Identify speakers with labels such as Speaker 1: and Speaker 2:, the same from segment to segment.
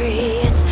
Speaker 1: free. It's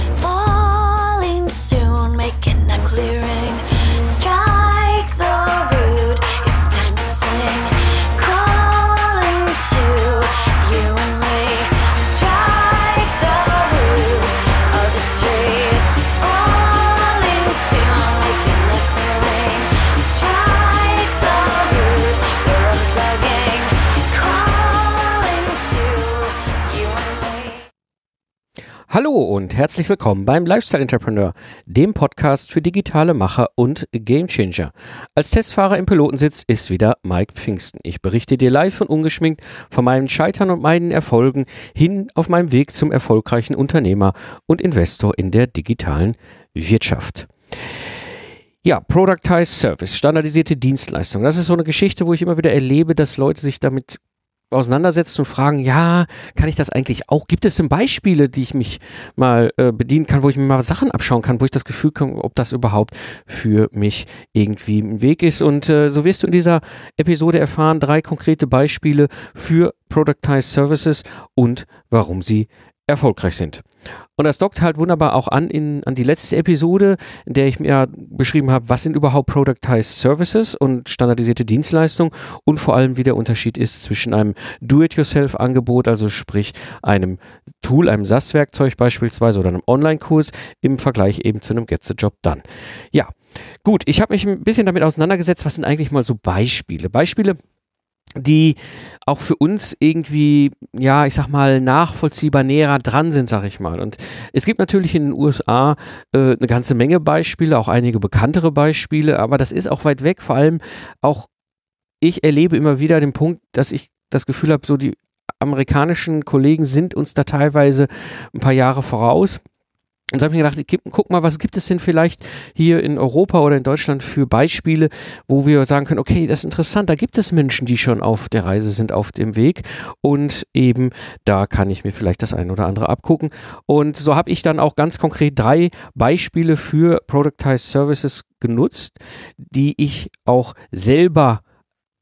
Speaker 2: Hallo und herzlich willkommen beim Lifestyle Entrepreneur, dem Podcast für digitale Macher und Gamechanger. Als Testfahrer im Pilotensitz ist wieder Mike Pfingsten. Ich berichte dir live und ungeschminkt von meinen Scheitern und meinen Erfolgen hin auf meinem Weg zum erfolgreichen Unternehmer und Investor in der digitalen Wirtschaft. Ja, Productized Service, standardisierte Dienstleistung. Das ist so eine Geschichte, wo ich immer wieder erlebe, dass Leute sich damit auseinandersetzen und fragen, ja, kann ich das eigentlich auch? Gibt es denn Beispiele, die ich mich mal äh, bedienen kann, wo ich mir mal Sachen abschauen kann, wo ich das Gefühl kann, ob das überhaupt für mich irgendwie ein Weg ist? Und äh, so wirst du in dieser Episode erfahren, drei konkrete Beispiele für Productized Services und warum sie erfolgreich sind. Und das dockt halt wunderbar auch an in, an die letzte Episode, in der ich mir beschrieben habe, was sind überhaupt Productized Services und standardisierte Dienstleistungen und vor allem, wie der Unterschied ist zwischen einem Do-it-yourself-Angebot, also sprich einem Tool, einem SaaS-Werkzeug beispielsweise oder einem Online-Kurs im Vergleich eben zu einem Get the Job Done. Ja, gut, ich habe mich ein bisschen damit auseinandergesetzt, was sind eigentlich mal so Beispiele. Beispiele, die auch für uns irgendwie, ja, ich sag mal, nachvollziehbar näher dran sind, sag ich mal. Und es gibt natürlich in den USA äh, eine ganze Menge Beispiele, auch einige bekanntere Beispiele, aber das ist auch weit weg. Vor allem auch ich erlebe immer wieder den Punkt, dass ich das Gefühl habe, so die amerikanischen Kollegen sind uns da teilweise ein paar Jahre voraus. Und so habe ich mir gedacht, guck mal, was gibt es denn vielleicht hier in Europa oder in Deutschland für Beispiele, wo wir sagen können, okay, das ist interessant, da gibt es Menschen, die schon auf der Reise sind, auf dem Weg und eben da kann ich mir vielleicht das eine oder andere abgucken. Und so habe ich dann auch ganz konkret drei Beispiele für Productized Services genutzt, die ich auch selber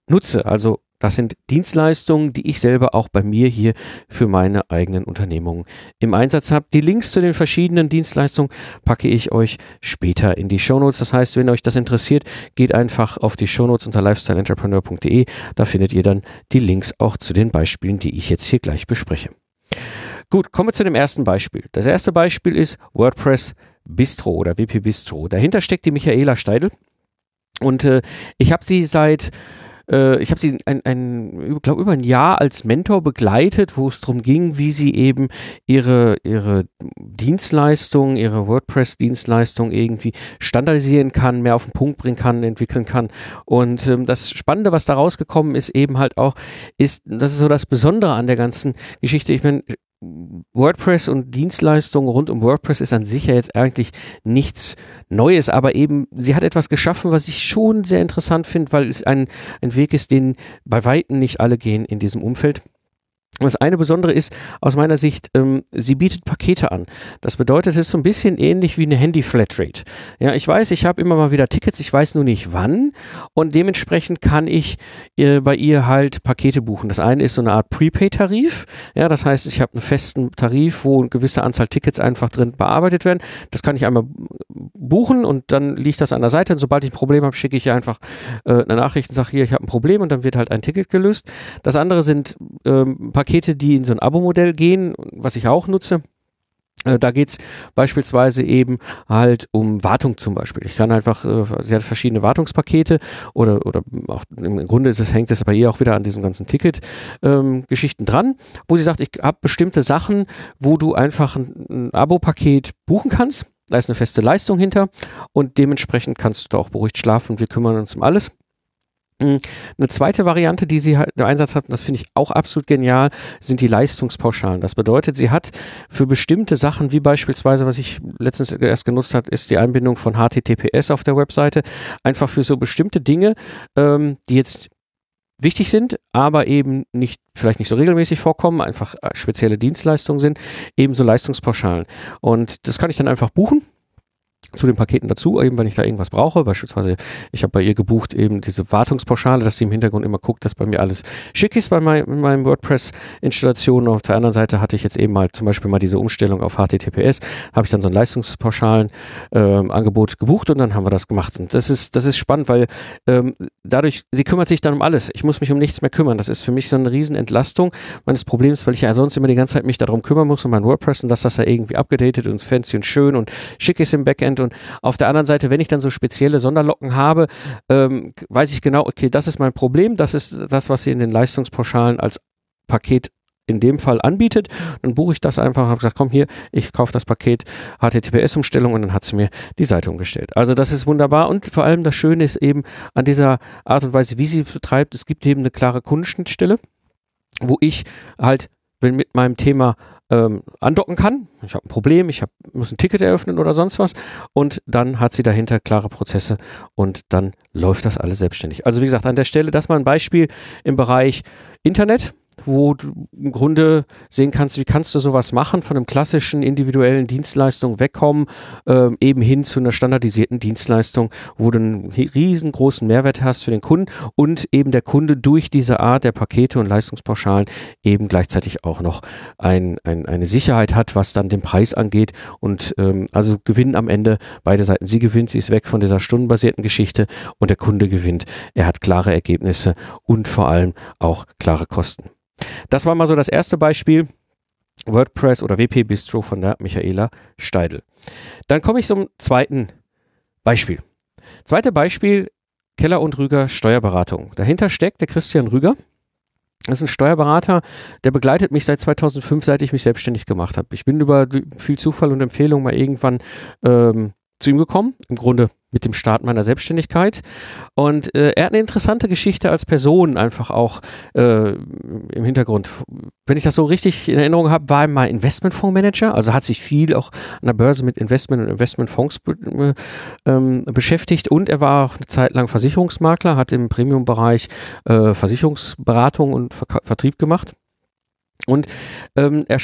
Speaker 2: nutze. Also das sind Dienstleistungen, die ich selber auch bei mir hier für meine eigenen Unternehmungen im Einsatz habe. Die Links zu den verschiedenen Dienstleistungen packe ich euch später in die Shownotes. Das heißt, wenn euch das interessiert, geht einfach auf die Shownotes unter lifestyleentrepreneur.de. Da findet ihr dann die Links auch zu den Beispielen, die ich jetzt hier gleich bespreche. Gut, kommen wir zu dem ersten Beispiel. Das erste Beispiel ist WordPress Bistro oder WP Bistro. Dahinter steckt die Michaela Steidl und äh, ich habe sie seit äh, ich habe sie ein, ein glaube über ein Jahr als Mentor begleitet, wo es darum ging, wie sie eben ihre ihre Dienstleistung, ihre WordPress-Dienstleistung irgendwie standardisieren kann, mehr auf den Punkt bringen kann, entwickeln kann. Und ähm, das Spannende, was da rausgekommen ist, eben halt auch, ist, das ist so das Besondere an der ganzen Geschichte. Ich meine, WordPress und Dienstleistungen rund um WordPress ist an sich ja jetzt eigentlich nichts Neues, aber eben sie hat etwas geschaffen, was ich schon sehr interessant finde, weil es ein, ein Weg ist, den bei Weitem nicht alle gehen in diesem Umfeld. Das eine Besondere ist aus meiner Sicht, ähm, sie bietet Pakete an. Das bedeutet, es ist so ein bisschen ähnlich wie eine Handy-Flatrate. Ja, ich weiß, ich habe immer mal wieder Tickets, ich weiß nur nicht wann und dementsprechend kann ich äh, bei ihr halt Pakete buchen. Das eine ist so eine Art Prepaid-Tarif. Ja, das heißt, ich habe einen festen Tarif, wo eine gewisse Anzahl Tickets einfach drin bearbeitet werden. Das kann ich einmal buchen und dann liegt das an der Seite und sobald ich ein Problem habe, schicke ich einfach äh, eine Nachricht und sage hier, ich habe ein Problem und dann wird halt ein Ticket gelöst. Das andere sind ähm, Pakete, die in so ein Abo-Modell gehen, was ich auch nutze. Äh, Da geht's beispielsweise eben halt um Wartung zum Beispiel. Ich kann einfach, äh, sie hat verschiedene Wartungspakete oder, oder auch im Grunde ist es, hängt es bei ihr auch wieder an diesem ganzen Ticket-Geschichten dran, wo sie sagt, ich habe bestimmte Sachen, wo du einfach ein, ein Abo-Paket buchen kannst. Da ist eine feste Leistung hinter und dementsprechend kannst du da auch beruhigt schlafen. Wir kümmern uns um alles. Mm, Eine zweite Variante, die sie halt im Einsatz hat, und das finde ich auch absolut genial, sind die Leistungspauschalen. Das bedeutet, sie hat für bestimmte Sachen, wie beispielsweise, was ich letztens erst genutzt habe, ist die Einbindung von HTTPS auf der Webseite, einfach für so bestimmte Dinge, ähm, die jetzt wichtig sind, aber eben nicht, vielleicht nicht so regelmäßig vorkommen, einfach äh, spezielle Dienstleistungen sind, ebenso Leistungspauschalen. Und das kann ich dann einfach buchen zu den Paketen dazu, eben wenn ich da irgendwas brauche. Beispielsweise, ich habe bei ihr gebucht eben diese Wartungspauschale, dass sie im Hintergrund immer guckt, dass bei mir alles schick ist bei mein, meinen WordPress-Installationen. Auf der anderen Seite hatte ich jetzt eben mal zum Beispiel mal diese Umstellung auf HTTPS, habe ich dann so ein Leistungspauschalen-Angebot ähm, gebucht und dann haben wir das gemacht. Und das ist, das ist spannend, weil ähm, dadurch, sie kümmert sich dann um alles. Ich muss mich um nichts mehr kümmern. Das ist für mich so eine Riesenentlastung meines Problems, weil ich ja sonst immer die ganze Zeit mich darum kümmern muss, um mein WordPress und dass das ja irgendwie abgedatet und fancy und schön und schick ist im Backend und auf der anderen Seite, wenn ich dann so spezielle Sonderlocken habe, ähm, weiß ich genau, okay, das ist mein Problem, das ist das, was sie in den Leistungspauschalen als Paket in dem Fall anbietet, dann buche ich das einfach und habe gesagt, komm hier, ich kaufe das Paket HTTPS-Umstellung und dann hat sie mir die Seite umgestellt. Also das ist wunderbar. Und vor allem das Schöne ist eben an dieser Art und Weise, wie sie betreibt, es gibt eben eine klare Kundenschnittstelle, wo ich halt wenn mit meinem Thema ähm, andocken kann. Ich habe ein Problem, ich hab, muss ein Ticket eröffnen oder sonst was. Und dann hat sie dahinter klare Prozesse und dann läuft das alles selbstständig. Also wie gesagt, an der Stelle das mal ein Beispiel im Bereich Internet wo du im Grunde sehen kannst, wie kannst du sowas machen, von einem klassischen individuellen Dienstleistung wegkommen, äh, eben hin zu einer standardisierten Dienstleistung, wo du einen riesengroßen Mehrwert hast für den Kunden und eben der Kunde durch diese Art der Pakete und Leistungspauschalen eben gleichzeitig auch noch ein, ein, eine Sicherheit hat, was dann den Preis angeht und ähm, also gewinnen am Ende beide Seiten. Sie gewinnt, sie ist weg von dieser stundenbasierten Geschichte und der Kunde gewinnt. Er hat klare Ergebnisse und vor allem auch klare Kosten. Das war mal so das erste Beispiel. WordPress oder WP Bistro von der Michaela Steidel. Dann komme ich zum zweiten Beispiel. Zweite Beispiel, Keller und Rüger Steuerberatung. Dahinter steckt der Christian Rüger. Das ist ein Steuerberater, der begleitet mich seit 2005, seit ich mich selbstständig gemacht habe. Ich bin über viel Zufall und Empfehlung mal irgendwann ähm, zu ihm gekommen. Im Grunde mit dem Start meiner Selbstständigkeit. Und äh, er hat eine interessante Geschichte als Person einfach auch äh, im Hintergrund. Wenn ich das so richtig in Erinnerung habe, war er mal Investmentfondsmanager, also hat sich viel auch an der Börse mit Investment und Investmentfonds be ähm, beschäftigt und er war auch eine Zeit lang Versicherungsmakler, hat im Premium-Bereich äh, Versicherungsberatung und Ver Vertrieb gemacht. Und ähm, er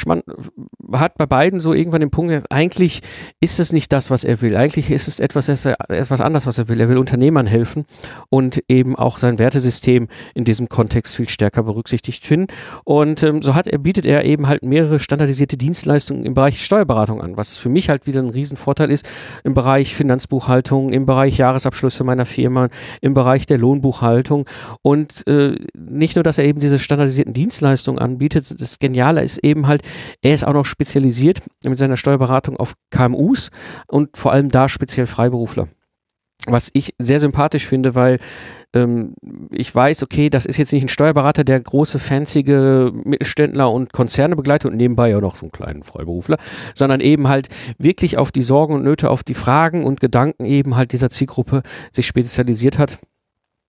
Speaker 2: hat bei beiden so irgendwann den Punkt, eigentlich ist es nicht das, was er will. Eigentlich ist es etwas, etwas anderes, was er will. Er will Unternehmern helfen und eben auch sein Wertesystem in diesem Kontext viel stärker berücksichtigt finden. Und ähm, so hat er, bietet er eben halt mehrere standardisierte Dienstleistungen im Bereich Steuerberatung an, was für mich halt wieder ein Riesenvorteil ist im Bereich Finanzbuchhaltung, im Bereich Jahresabschlüsse meiner Firma, im Bereich der Lohnbuchhaltung. Und äh, nicht nur, dass er eben diese standardisierten Dienstleistungen anbietet, das Geniale ist eben halt, er ist auch noch spezialisiert mit seiner Steuerberatung auf KMUs und vor allem da speziell Freiberufler. Was ich sehr sympathisch finde, weil ähm, ich weiß, okay, das ist jetzt nicht ein Steuerberater, der große, fancy Mittelständler und Konzerne begleitet und nebenbei ja noch so einen kleinen Freiberufler, sondern eben halt wirklich auf die Sorgen und Nöte, auf die Fragen und Gedanken eben halt dieser Zielgruppe sich spezialisiert hat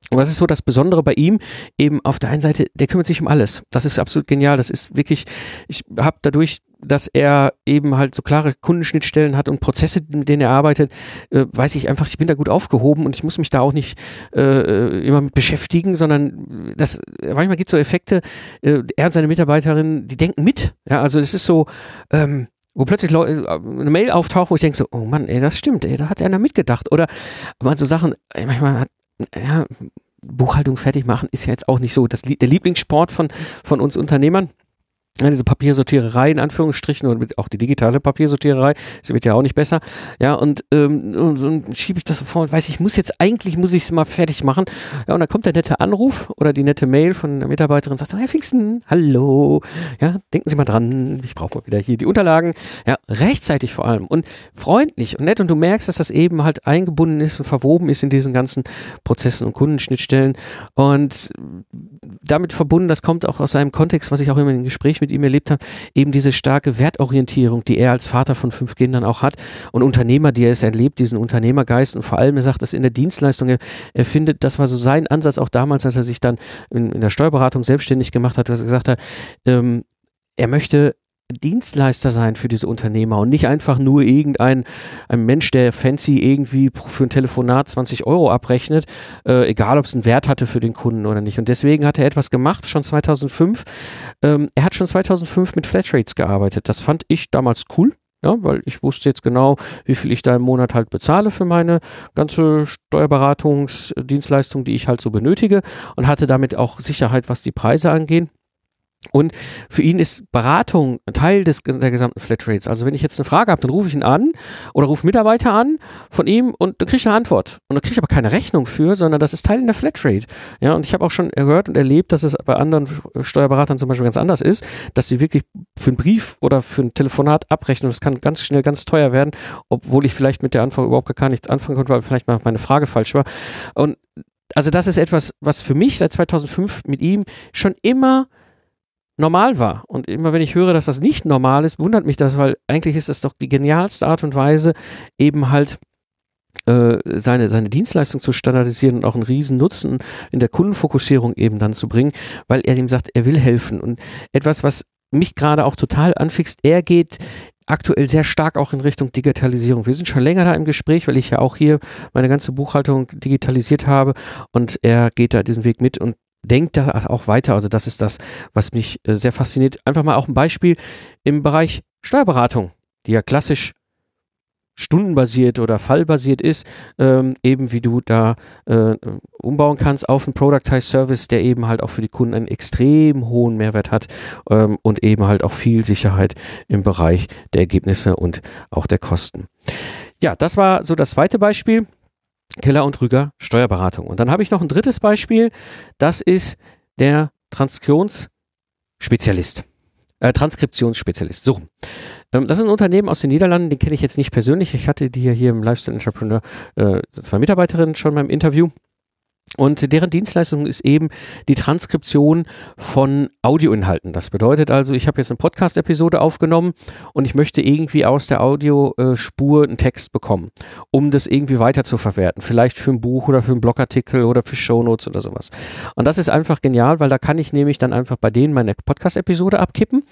Speaker 2: und das ist so das Besondere bei ihm, eben auf der einen Seite, der kümmert sich um alles. Das ist absolut genial. Das ist wirklich, ich habe dadurch, dass er eben halt so klare Kundenschnittstellen hat und Prozesse, mit denen er arbeitet, äh, weiß ich einfach, ich bin da gut aufgehoben und ich muss mich da auch nicht äh, immer mit beschäftigen, sondern das, manchmal gibt es so Effekte, äh, er und seine Mitarbeiterinnen, die denken mit. Ja, also es ist so, ähm, wo plötzlich äh, eine Mail auftaucht, wo ich denke so, oh Mann, ey, das stimmt, ey, da hat einer mitgedacht. Oder man so Sachen, manchmal hat ja, Buchhaltung fertig machen ist ja jetzt auch nicht so das, der Lieblingssport von, von uns Unternehmern ja, diese Papiersortiererei in Anführungsstrichen und auch die digitale Papiersortiererei, das wird ja auch nicht besser. Ja, und, ähm, und, und schiebe ich das so vor und weiß, ich muss jetzt eigentlich, muss ich es mal fertig machen. Ja, und dann kommt der nette Anruf oder die nette Mail von der Mitarbeiterin und sagt Herr Pfingsten, hallo, ja, denken Sie mal dran, ich brauche mal wieder hier die Unterlagen. Ja, rechtzeitig vor allem und freundlich und nett und du merkst, dass das eben halt eingebunden ist und verwoben ist in diesen ganzen Prozessen und Kundenschnittstellen und damit verbunden, das kommt auch aus seinem Kontext, was ich auch immer in den Gesprächen mit ihm erlebt habe, eben diese starke Wertorientierung, die er als Vater von fünf Kindern auch hat und Unternehmer, die er es erlebt, diesen Unternehmergeist und vor allem, er sagt das in der Dienstleistung, er, er findet, das war so sein Ansatz auch damals, als er sich dann in, in der Steuerberatung selbstständig gemacht hat, dass er gesagt hat, ähm, er möchte Dienstleister sein für diese Unternehmer und nicht einfach nur irgendein ein Mensch, der fancy irgendwie für ein Telefonat 20 Euro abrechnet, äh, egal ob es einen Wert hatte für den Kunden oder nicht. Und deswegen hat er etwas gemacht, schon 2005. Ähm, er hat schon 2005 mit Flatrates gearbeitet. Das fand ich damals cool Ja, weil ich wusste jetzt genau, wie viel ich da im Monat halt bezahle für meine ganze Steuerberatungsdienstleistung, die ich halt so benötige und hatte damit auch Sicherheit, was die Preise angehen. Und für ihn ist Beratung Teil des, der gesamten Flatrates. Also wenn ich jetzt eine Frage habe, dann rufe ich ihn an oder rufe Mitarbeiter an von ihm und dann kriege ich eine Antwort. Und dann kriege ich aber keine Rechnung für, sondern das ist Teil in der Flatrate. Ja, und ich habe auch schon gehört und erlebt, dass es bei anderen Steuerberatern zum Beispiel ganz anders ist, dass sie wirklich für einen Brief oder für ein Telefonat abrechnen. Das kann ganz schnell ganz teuer werden, obwohl ich vielleicht mit der Antwort überhaupt gar nichts anfangen konnte, weil vielleicht mal meine Frage falsch war. Und also das ist etwas, was für mich seit 2005 mit ihm schon immer normal war. Und immer wenn ich höre, dass das nicht normal ist, wundert mich das, weil eigentlich ist das doch die genialste Art und Weise, eben halt äh, seine, seine Dienstleistung zu standardisieren und auch einen riesen Nutzen in der Kundenfokussierung eben dann zu bringen, weil er ihm sagt, er will helfen. Und etwas, was mich gerade auch total anfixt, er geht aktuell sehr stark auch in Richtung Digitalisierung. Wir sind schon länger da im Gespräch, weil ich ja auch hier meine ganze Buchhaltung digitalisiert habe und er geht da diesen Weg mit und denkt da auch weiter. Also das ist das, was mich äh, sehr fasziniert. Einfach mal auch ein Beispiel im Bereich Steuerberatung, die ja klassisch stundenbasiert oder fallbasiert ist, ähm, eben wie du da äh, umbauen kannst auf einen Productized Service, der eben halt auch für die Kunden einen extrem hohen Mehrwert hat ähm, und eben halt auch viel Sicherheit im Bereich der Ergebnisse und auch der Kosten. Ja, das war so das zweite Beispiel. Keller und Rüger Steuerberatung. Und dann habe ich noch ein drittes Beispiel. Das ist der Transkriptionsspezialist. Äh, Transkriptionsspezialist. So. Ähm, das ist ein Unternehmen aus den Niederlanden, den kenne ich jetzt nicht persönlich. Ich hatte die hier im Lifestyle Entrepreneur äh, zwei Mitarbeiterinnen schon beim Interview. Und deren Dienstleistung ist eben die Transkription von Audioinhalten. Das bedeutet also, ich habe jetzt eine Podcast-Episode aufgenommen und ich möchte irgendwie aus der Audiospur einen Text bekommen, um das irgendwie weiter zu verwerten. Vielleicht für ein Buch oder für einen Blogartikel oder für Shownotes oder sowas. Und das ist einfach genial, weil da kann ich nämlich dann einfach bei denen meine Podcast-Episode abkippen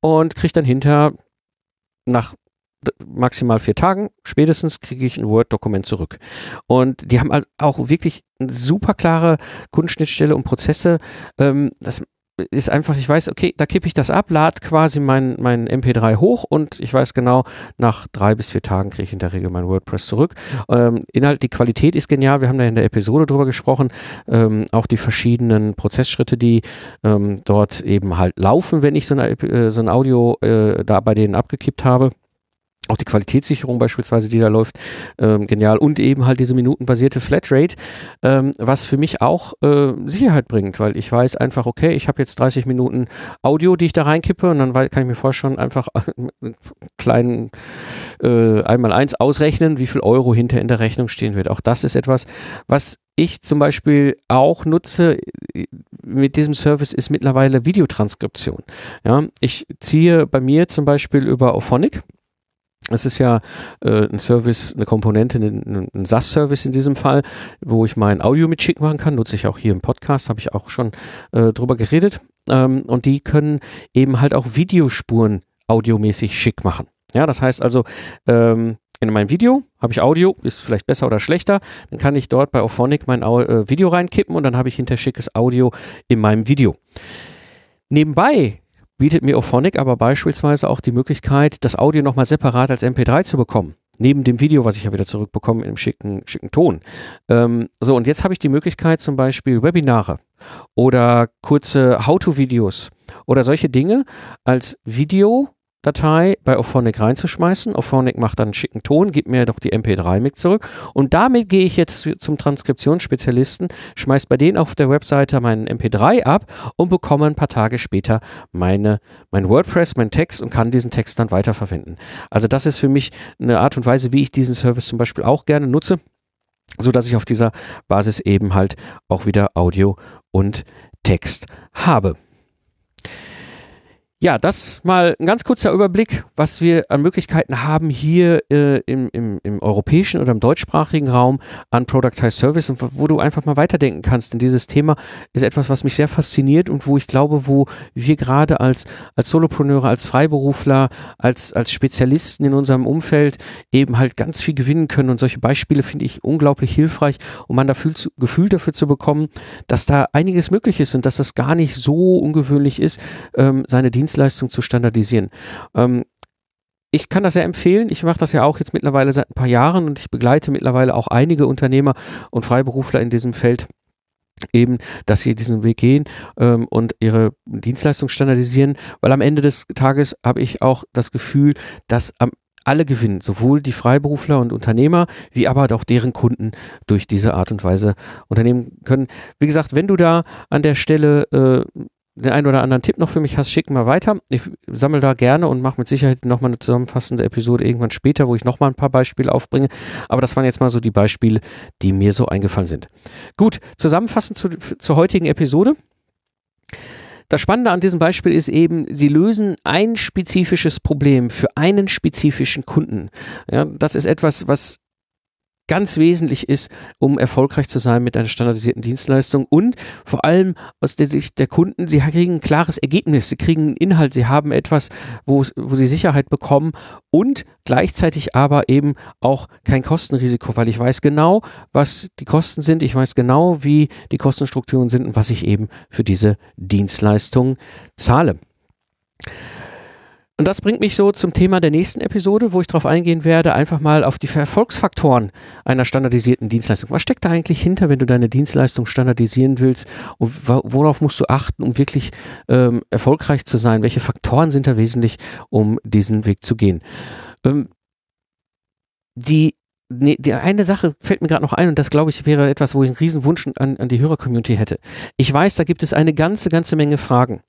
Speaker 2: und kriege dann hinter nach maximal vier Tagen, spätestens kriege ich ein Word-Dokument zurück. Und die haben halt auch wirklich eine super klare Kundenschnittstelle und Prozesse. Ähm, das ist einfach, ich weiß, okay, da kippe ich das ab, lade quasi mein, mein MP3 hoch und ich weiß genau, nach drei bis vier Tagen kriege ich in der Regel mein WordPress zurück. Ähm, Inhalt, die Qualität ist genial, wir haben da in der Episode drüber gesprochen, ähm, auch die verschiedenen Prozessschritte, die ähm, dort eben halt laufen, wenn ich so, eine, äh, so ein Audio äh, da bei denen abgekippt habe. Auch die Qualitätssicherung beispielsweise, die da läuft, ähm, genial. Und eben halt diese minutenbasierte Flatrate, ähm, was für mich auch äh, Sicherheit bringt, weil ich weiß einfach, okay, ich habe jetzt 30 Minuten Audio, die ich da reinkippe und dann kann ich mir vorher schon einfach einen kleinen äh, einmal eins ausrechnen, wie viel Euro hinter in der Rechnung stehen wird. Auch das ist etwas, was ich zum Beispiel auch nutze mit diesem Service ist mittlerweile Videotranskription. Ja, ich ziehe bei mir zum Beispiel über Auphonic es ist ja äh, ein Service, eine Komponente, ein, ein SAS-Service in diesem Fall, wo ich mein Audio mit schick machen kann. Nutze ich auch hier im Podcast, habe ich auch schon äh, drüber geredet. Ähm, und die können eben halt auch Videospuren audiomäßig schick machen. Ja, das heißt also, ähm, in meinem Video habe ich Audio, ist vielleicht besser oder schlechter. Dann kann ich dort bei Auphonic mein Au äh, Video reinkippen und dann habe ich hinter schickes Audio in meinem Video. Nebenbei bietet mir Ophonic aber beispielsweise auch die Möglichkeit, das Audio nochmal separat als MP3 zu bekommen. Neben dem Video, was ich ja wieder zurückbekomme im schicken, schicken Ton. Ähm, so, und jetzt habe ich die Möglichkeit, zum Beispiel Webinare oder kurze How-To-Videos oder solche Dinge als Video Datei bei Auphonic reinzuschmeißen. Auphonic macht dann einen schicken Ton, gibt mir doch die MP3 mit zurück. Und damit gehe ich jetzt zum Transkriptionsspezialisten, schmeiß bei denen auf der Webseite meinen MP3 ab und bekomme ein paar Tage später meine, mein WordPress, meinen Text und kann diesen Text dann weiterverwenden. Also das ist für mich eine Art und Weise, wie ich diesen Service zum Beispiel auch gerne nutze, so dass ich auf dieser Basis eben halt auch wieder Audio und Text habe. Ja, das mal ein ganz kurzer Überblick, was wir an Möglichkeiten haben hier äh, im, im, im, europäischen oder im deutschsprachigen Raum an Productized Service und wo du einfach mal weiterdenken kannst. Denn dieses Thema ist etwas, was mich sehr fasziniert und wo ich glaube, wo wir gerade als, als Solopreneure, als Freiberufler, als, als Spezialisten in unserem Umfeld eben halt ganz viel gewinnen können. Und solche Beispiele finde ich unglaublich hilfreich, um ein Gefühl dafür zu bekommen, dass da einiges möglich ist und dass das gar nicht so ungewöhnlich ist, ähm, seine Dienste Dienstleistung zu standardisieren. Ähm, ich kann das ja empfehlen. Ich mache das ja auch jetzt mittlerweile seit ein paar Jahren und ich begleite mittlerweile auch einige Unternehmer und Freiberufler in diesem Feld eben, dass sie diesen Weg gehen ähm, und ihre Dienstleistung standardisieren, weil am Ende des Tages habe ich auch das Gefühl, dass am alle gewinnen, sowohl die Freiberufler und Unternehmer, wie aber auch deren Kunden durch diese Art und Weise unternehmen können. Wie gesagt, wenn du da an der Stelle äh, den einen oder anderen Tipp noch für mich hast, schick mal weiter. Ich sammle da gerne und mache mit Sicherheit nochmal eine zusammenfassende Episode irgendwann später, wo ich nochmal ein paar Beispiele aufbringe. Aber das waren jetzt mal so die Beispiele, die mir so eingefallen sind. Gut, zusammenfassend zu, zur heutigen Episode. Das Spannende an diesem Beispiel ist eben, sie lösen ein spezifisches Problem für einen spezifischen Kunden. Ja, das ist etwas, was ganz wesentlich ist, um erfolgreich zu sein mit einer standardisierten Dienstleistung und vor allem aus der Sicht der Kunden, sie kriegen ein klares Ergebnis, sie kriegen einen Inhalt, sie haben etwas, wo, wo sie Sicherheit bekommen und gleichzeitig aber eben auch kein Kostenrisiko, weil ich weiß genau, was die Kosten sind, ich weiß genau, wie die Kostenstrukturen sind und was ich eben für diese Dienstleistung zahle. Und das bringt mich so zum Thema der nächsten Episode, wo ich darauf eingehen werde, einfach mal auf die Erfolgsfaktoren einer standardisierten Dienstleistung. Was steckt da eigentlich hinter, wenn du deine Dienstleistung standardisieren willst? Und worauf musst du achten, um wirklich ähm, erfolgreich zu sein? Welche Faktoren sind da wesentlich, um diesen Weg zu gehen? Ähm, die Nee, die eine Sache fällt mir gerade noch ein und das glaube ich wäre etwas, wo ich einen riesen Wunsch an, an die Hörer-Community hätte. Ich weiß, da gibt es eine ganze, ganze Menge Fragen.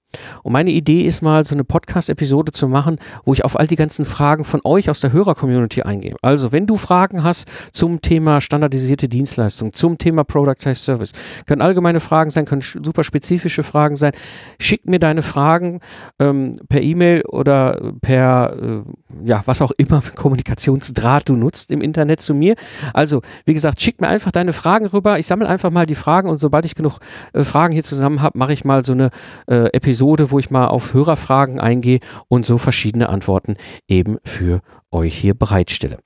Speaker 2: Und meine Idee ist mal, so eine Podcast-Episode zu machen, wo ich auf all die ganzen Fragen von euch aus der Hörer-Community eingehe. Also, wenn du Fragen hast zum Thema standardisierte Dienstleistung, zum Thema Product Size Service, können allgemeine Fragen sein, können super spezifische Fragen sein. Schick mir deine Fragen ähm, per E-Mail oder per, äh, ja, was auch immer für Kommunikationsdraht du nutzt im Internet zu mir. Also, wie gesagt, schick mir einfach deine Fragen rüber. Ich sammle einfach mal die Fragen und sobald ich genug äh, Fragen hier zusammen habe, mache ich mal so eine äh, Episode Episode, wo ich mal auf Hörerfragen eingehe und so verschiedene Antworten eben für euch hier bereitstelle.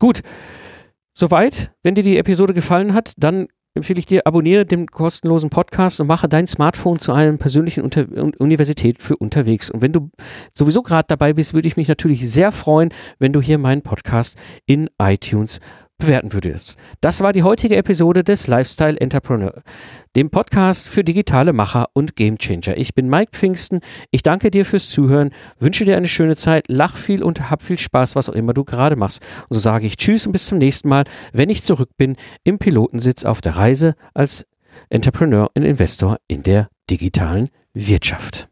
Speaker 2: Gut, soweit. Wenn dir die Episode gefallen hat, dann empfehle ich dir, abonniere den kostenlosen Podcast und mache dein Smartphone zu einer persönlichen Unter Universität für unterwegs. Und wenn du sowieso gerade dabei bist, würde ich mich natürlich sehr freuen, wenn du hier meinen Podcast in iTunes bewerten würdest. Das war die heutige Episode des Lifestyle Entrepreneur, dem Podcast für digitale Macher und Gamechanger. Ich bin Mike Pfingsten. Ich danke dir fürs Zuhören, wünsche dir eine schöne Zeit, lach viel und hab viel Spaß, was auch immer du gerade machst. Und so sage ich Tschüss und bis zum nächsten Mal, wenn ich zurück bin im Pilotensitz auf der Reise als Entrepreneur und Investor in der digitalen Wirtschaft.